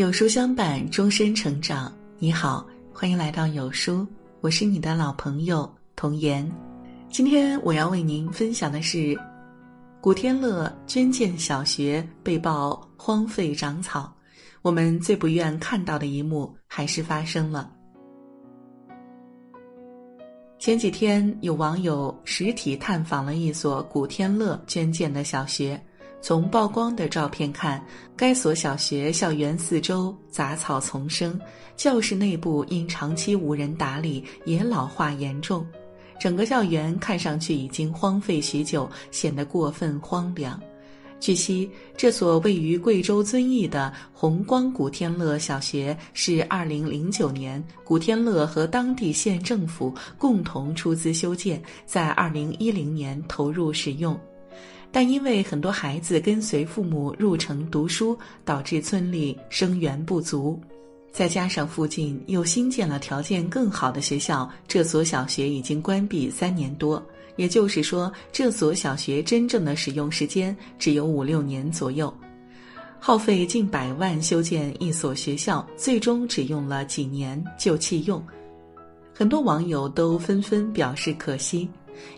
有书相伴，终身成长。你好，欢迎来到有书，我是你的老朋友童言。今天我要为您分享的是，古天乐捐建小学被曝荒废长草，我们最不愿看到的一幕还是发生了。前几天，有网友实体探访了一所古天乐捐建的小学。从曝光的照片看，该所小学校园四周杂草丛生，教室内部因长期无人打理也老化严重，整个校园看上去已经荒废许久，显得过分荒凉。据悉，这所位于贵州遵义的红光古天乐小学是2009年古天乐和当地县政府共同出资修建，在2010年投入使用。但因为很多孩子跟随父母入城读书，导致村里生源不足，再加上附近又新建了条件更好的学校，这所小学已经关闭三年多。也就是说，这所小学真正的使用时间只有五六年左右，耗费近百万修建一所学校，最终只用了几年就弃用。很多网友都纷纷表示可惜。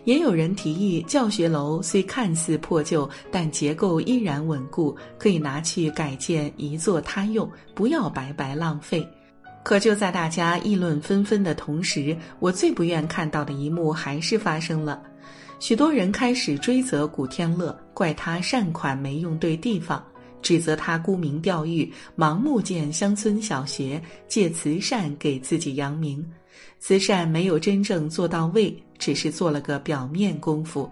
也有人提议，教学楼虽看似破旧，但结构依然稳固，可以拿去改建，一作他用，不要白白浪费。可就在大家议论纷纷的同时，我最不愿看到的一幕还是发生了。许多人开始追责古天乐，怪他善款没用对地方，指责他沽名钓誉，盲目建乡村小学，借慈善给自己扬名。慈善没有真正做到位，只是做了个表面功夫。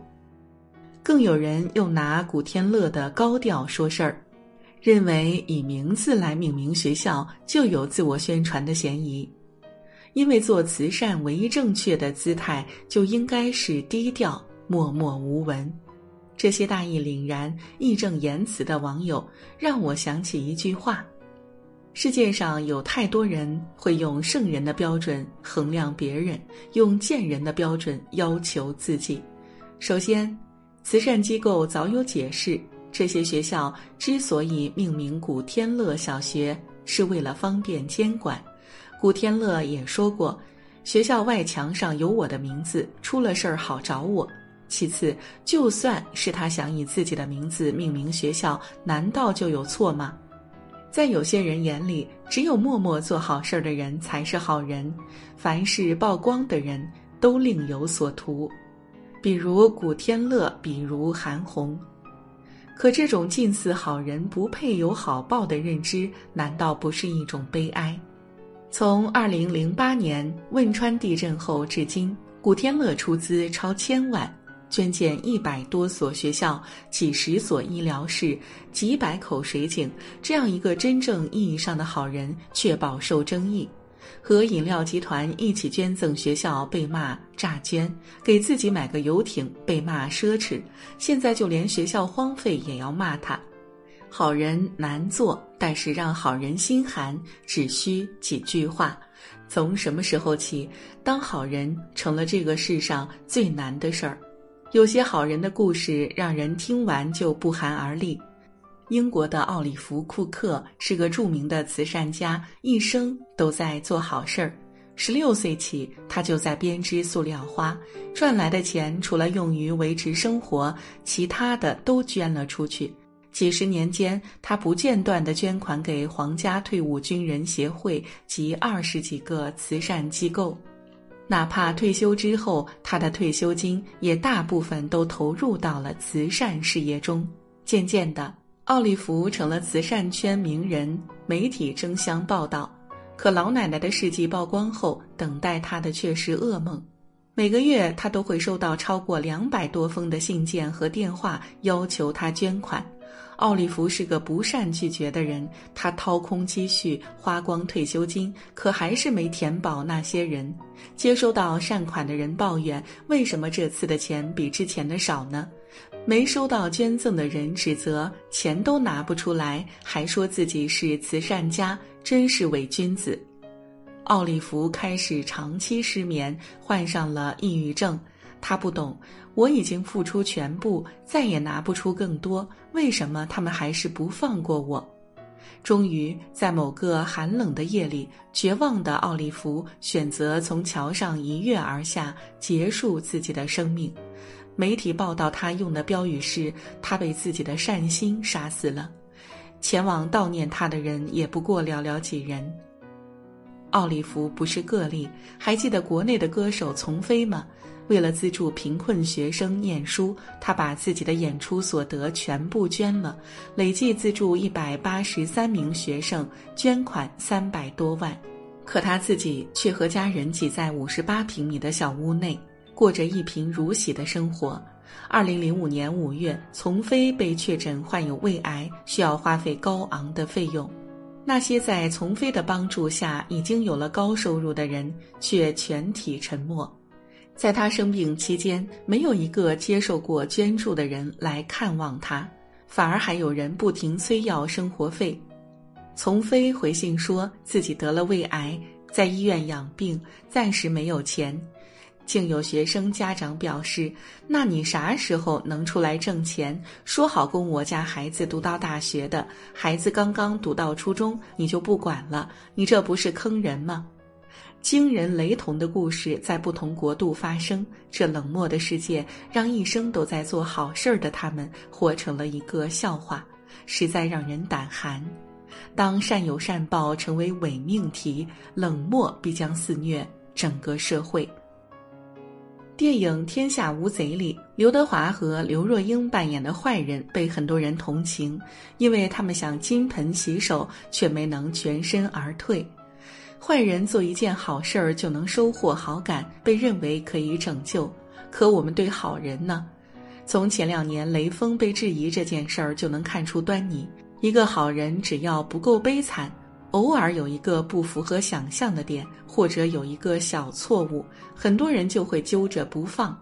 更有人又拿古天乐的高调说事儿，认为以名字来命名学校就有自我宣传的嫌疑。因为做慈善唯一正确的姿态就应该是低调、默默无闻。这些大义凛然、义正言辞的网友，让我想起一句话。世界上有太多人会用圣人的标准衡量别人，用贱人的标准要求自己。首先，慈善机构早有解释，这些学校之所以命名古天乐小学，是为了方便监管。古天乐也说过，学校外墙上有我的名字，出了事儿好找我。其次，就算是他想以自己的名字命名学校，难道就有错吗？在有些人眼里，只有默默做好事儿的人才是好人，凡是曝光的人都另有所图，比如古天乐，比如韩红。可这种近似好人不配有好报的认知，难道不是一种悲哀？从二零零八年汶川地震后至今，古天乐出资超千万。捐建一百多所学校、几十所医疗室、几百口水井，这样一个真正意义上的好人却饱受争议。和饮料集团一起捐赠学校被骂诈捐，给自己买个游艇被骂奢侈，现在就连学校荒废也要骂他。好人难做，但是让好人心寒只需几句话。从什么时候起，当好人成了这个世上最难的事儿？有些好人的故事让人听完就不寒而栗。英国的奥利弗·库克是个著名的慈善家，一生都在做好事儿。十六岁起，他就在编织塑料花，赚来的钱除了用于维持生活，其他的都捐了出去。几十年间，他不间断地捐款给皇家退伍军人协会及二十几个慈善机构。哪怕退休之后，他的退休金也大部分都投入到了慈善事业中。渐渐的，奥利弗成了慈善圈名人，媒体争相报道。可老奶奶的事迹曝光后，等待他的却是噩梦。每个月，他都会收到超过两百多封的信件和电话，要求他捐款。奥利弗是个不善拒绝的人，他掏空积蓄，花光退休金，可还是没填饱那些人。接收到善款的人抱怨：“为什么这次的钱比之前的少呢？”没收到捐赠的人指责：“钱都拿不出来，还说自己是慈善家，真是伪君子。”奥利弗开始长期失眠，患上了抑郁症。他不懂，我已经付出全部，再也拿不出更多，为什么他们还是不放过我？终于，在某个寒冷的夜里，绝望的奥利弗选择从桥上一跃而下，结束自己的生命。媒体报道他用的标语是：“他被自己的善心杀死了。”前往悼念他的人也不过寥寥几人。奥利弗不是个例，还记得国内的歌手丛飞吗？为了资助贫困学生念书，他把自己的演出所得全部捐了，累计资助一百八十三名学生，捐款三百多万。可他自己却和家人挤在五十八平米的小屋内，过着一贫如洗的生活。二零零五年五月，丛飞被确诊患有胃癌，需要花费高昂的费用。那些在丛飞的帮助下已经有了高收入的人，却全体沉默。在他生病期间，没有一个接受过捐助的人来看望他，反而还有人不停催要生活费。丛飞回信说自己得了胃癌，在医院养病，暂时没有钱。竟有学生家长表示：“那你啥时候能出来挣钱？说好供我家孩子读到大学的，孩子刚刚读到初中，你就不管了？你这不是坑人吗？”惊人雷同的故事在不同国度发生，这冷漠的世界让一生都在做好事儿的他们活成了一个笑话，实在让人胆寒。当善有善报成为伪命题，冷漠必将肆虐整个社会。电影《天下无贼》里，刘德华和刘若英扮演的坏人被很多人同情，因为他们想金盆洗手，却没能全身而退。坏人做一件好事儿就能收获好感，被认为可以拯救。可我们对好人呢？从前两年雷锋被质疑这件事儿就能看出端倪。一个好人只要不够悲惨，偶尔有一个不符合想象的点，或者有一个小错误，很多人就会揪着不放，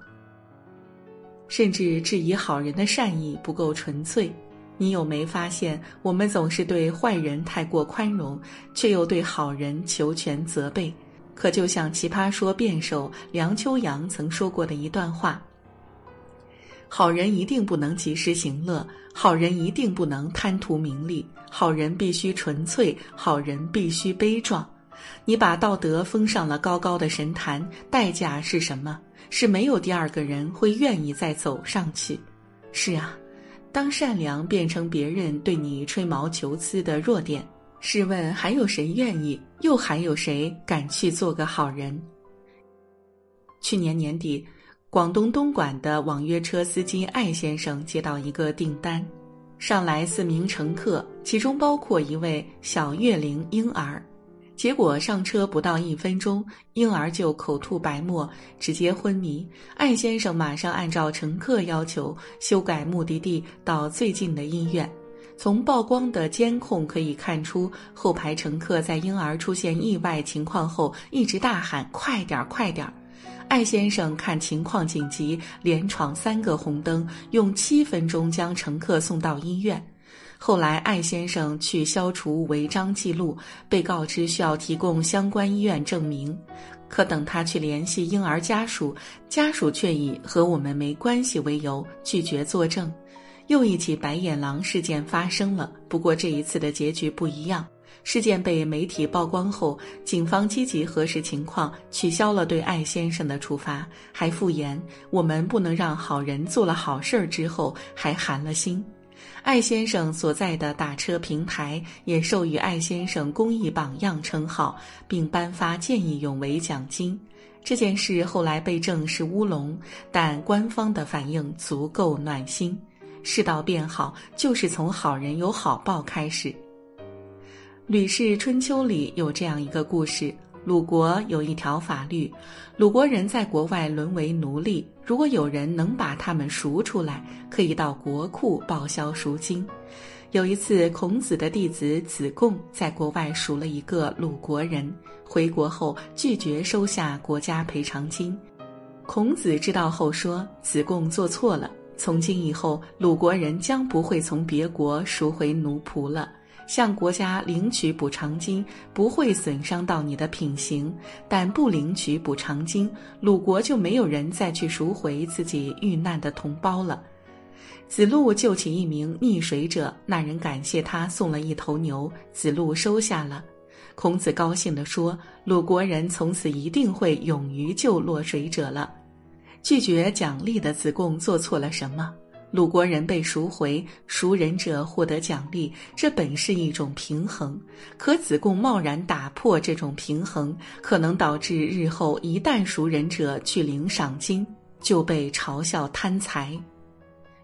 甚至质疑好人的善意不够纯粹。你有没发现，我们总是对坏人太过宽容，却又对好人求全责备？可就像奇葩说辩手梁秋阳曾说过的一段话：“好人一定不能及时行乐，好人一定不能贪图名利，好人必须纯粹，好人必须悲壮。你把道德封上了高高的神坛，代价是什么？是没有第二个人会愿意再走上去。是啊。”当善良变成别人对你吹毛求疵的弱点，试问还有谁愿意？又还有谁敢去做个好人？去年年底，广东东莞的网约车司机艾先生接到一个订单，上来四名乘客，其中包括一位小月龄婴儿。结果上车不到一分钟，婴儿就口吐白沫，直接昏迷。艾先生马上按照乘客要求修改目的地到最近的医院。从曝光的监控可以看出，后排乘客在婴儿出现意外情况后一直大喊：“快点，快点！”艾先生看情况紧急，连闯三个红灯，用七分钟将乘客送到医院。后来，艾先生去消除违章记录，被告知需要提供相关医院证明。可等他去联系婴儿家属，家属却以和我们没关系为由拒绝作证。又一起白眼狼事件发生了，不过这一次的结局不一样。事件被媒体曝光后，警方积极核实情况，取消了对艾先生的处罚，还附言：“我们不能让好人做了好事儿之后还寒了心。”艾先生所在的打车平台也授予艾先生公益榜样称号，并颁发见义勇为奖金。这件事后来被证是乌龙，但官方的反应足够暖心。世道变好，就是从好人有好报开始。《吕氏春秋》里有这样一个故事。鲁国有一条法律，鲁国人在国外沦为奴隶，如果有人能把他们赎出来，可以到国库报销赎金。有一次，孔子的弟子子贡在国外赎了一个鲁国人，回国后拒绝收下国家赔偿金。孔子知道后说：“子贡做错了，从今以后，鲁国人将不会从别国赎回奴仆了。”向国家领取补偿金不会损伤到你的品行，但不领取补偿金，鲁国就没有人再去赎回自己遇难的同胞了。子路救起一名溺水者，那人感谢他送了一头牛，子路收下了。孔子高兴地说：“鲁国人从此一定会勇于救落水者了。”拒绝奖励的子贡做错了什么？鲁国人被赎回，赎人者获得奖励，这本是一种平衡。可子贡贸然打破这种平衡，可能导致日后一旦赎人者去领赏金，就被嘲笑贪财。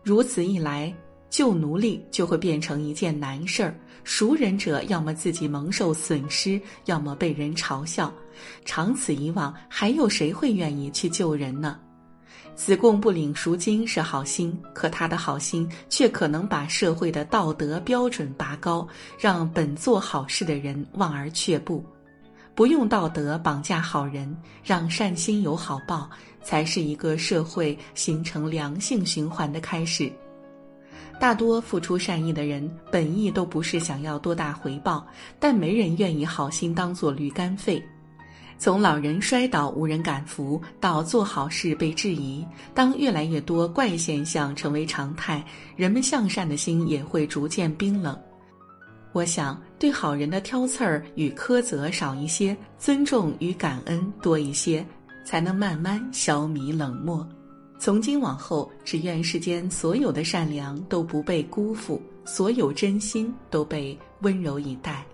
如此一来，救奴隶就会变成一件难事儿。赎人者要么自己蒙受损失，要么被人嘲笑。长此以往，还有谁会愿意去救人呢？子贡不领赎金是好心，可他的好心却可能把社会的道德标准拔高，让本做好事的人望而却步。不用道德绑架好人，让善心有好报，才是一个社会形成良性循环的开始。大多付出善意的人，本意都不是想要多大回报，但没人愿意好心当做驴肝肺。从老人摔倒无人敢扶，到做好事被质疑，当越来越多怪现象成为常态，人们向善的心也会逐渐冰冷。我想，对好人的挑刺儿与苛责少一些，尊重与感恩多一些，才能慢慢消弭冷漠。从今往后，只愿世间所有的善良都不被辜负，所有真心都被温柔以待。